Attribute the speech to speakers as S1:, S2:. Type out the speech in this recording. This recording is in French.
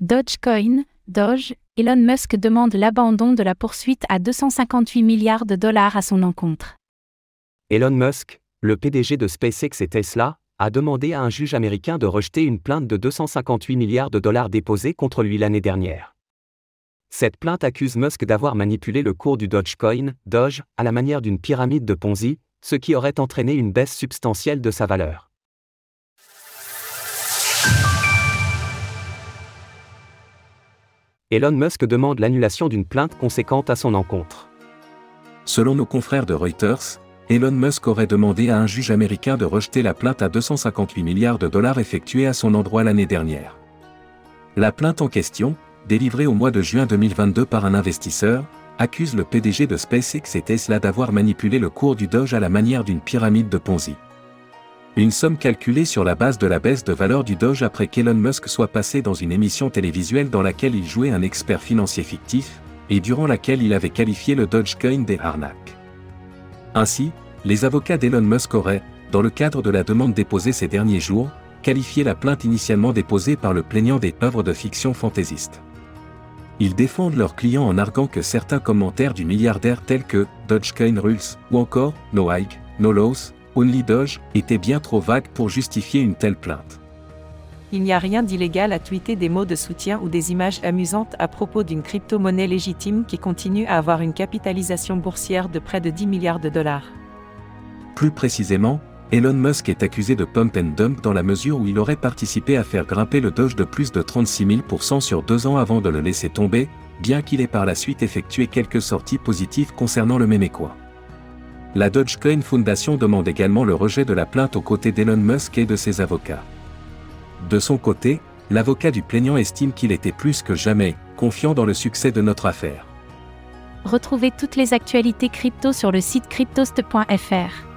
S1: Dogecoin, Doge, Elon Musk demande l'abandon de la poursuite à 258 milliards de dollars à son encontre.
S2: Elon Musk, le PDG de SpaceX et Tesla, a demandé à un juge américain de rejeter une plainte de 258 milliards de dollars déposée contre lui l'année dernière. Cette plainte accuse Musk d'avoir manipulé le cours du Dogecoin, Doge, à la manière d'une pyramide de Ponzi, ce qui aurait entraîné une baisse substantielle de sa valeur. Elon Musk demande l'annulation d'une plainte conséquente à son encontre.
S3: Selon nos confrères de Reuters, Elon Musk aurait demandé à un juge américain de rejeter la plainte à 258 milliards de dollars effectuée à son endroit l'année dernière. La plainte en question, délivrée au mois de juin 2022 par un investisseur, accuse le PDG de SpaceX et Tesla d'avoir manipulé le cours du Doge à la manière d'une pyramide de Ponzi. Une somme calculée sur la base de la baisse de valeur du Doge après qu'Elon Musk soit passé dans une émission télévisuelle dans laquelle il jouait un expert financier fictif, et durant laquelle il avait qualifié le Dogecoin des arnaques. Ainsi, les avocats d'Elon Musk auraient, dans le cadre de la demande déposée ces derniers jours, qualifié la plainte initialement déposée par le plaignant des œuvres de fiction fantaisiste. Ils défendent leurs clients en arguant que certains commentaires du milliardaire tels que Dogecoin Rules ou encore No Hike, No Loss, Only Doge étaient bien trop vagues pour justifier une telle plainte.
S4: Il n'y a rien d'illégal à tweeter des mots de soutien ou des images amusantes à propos d'une crypto-monnaie légitime qui continue à avoir une capitalisation boursière de près de 10 milliards de dollars.
S3: Plus précisément, Elon Musk est accusé de pump and dump dans la mesure où il aurait participé à faire grimper le Doge de plus de 36 000% sur deux ans avant de le laisser tomber, bien qu'il ait par la suite effectué quelques sorties positives concernant le Mémécois. La Dogecoin Foundation demande également le rejet de la plainte aux côtés d'Elon Musk et de ses avocats. De son côté, l'avocat du plaignant estime qu'il était plus que jamais confiant dans le succès de notre affaire.
S1: Retrouvez toutes les actualités crypto sur le site cryptost.fr.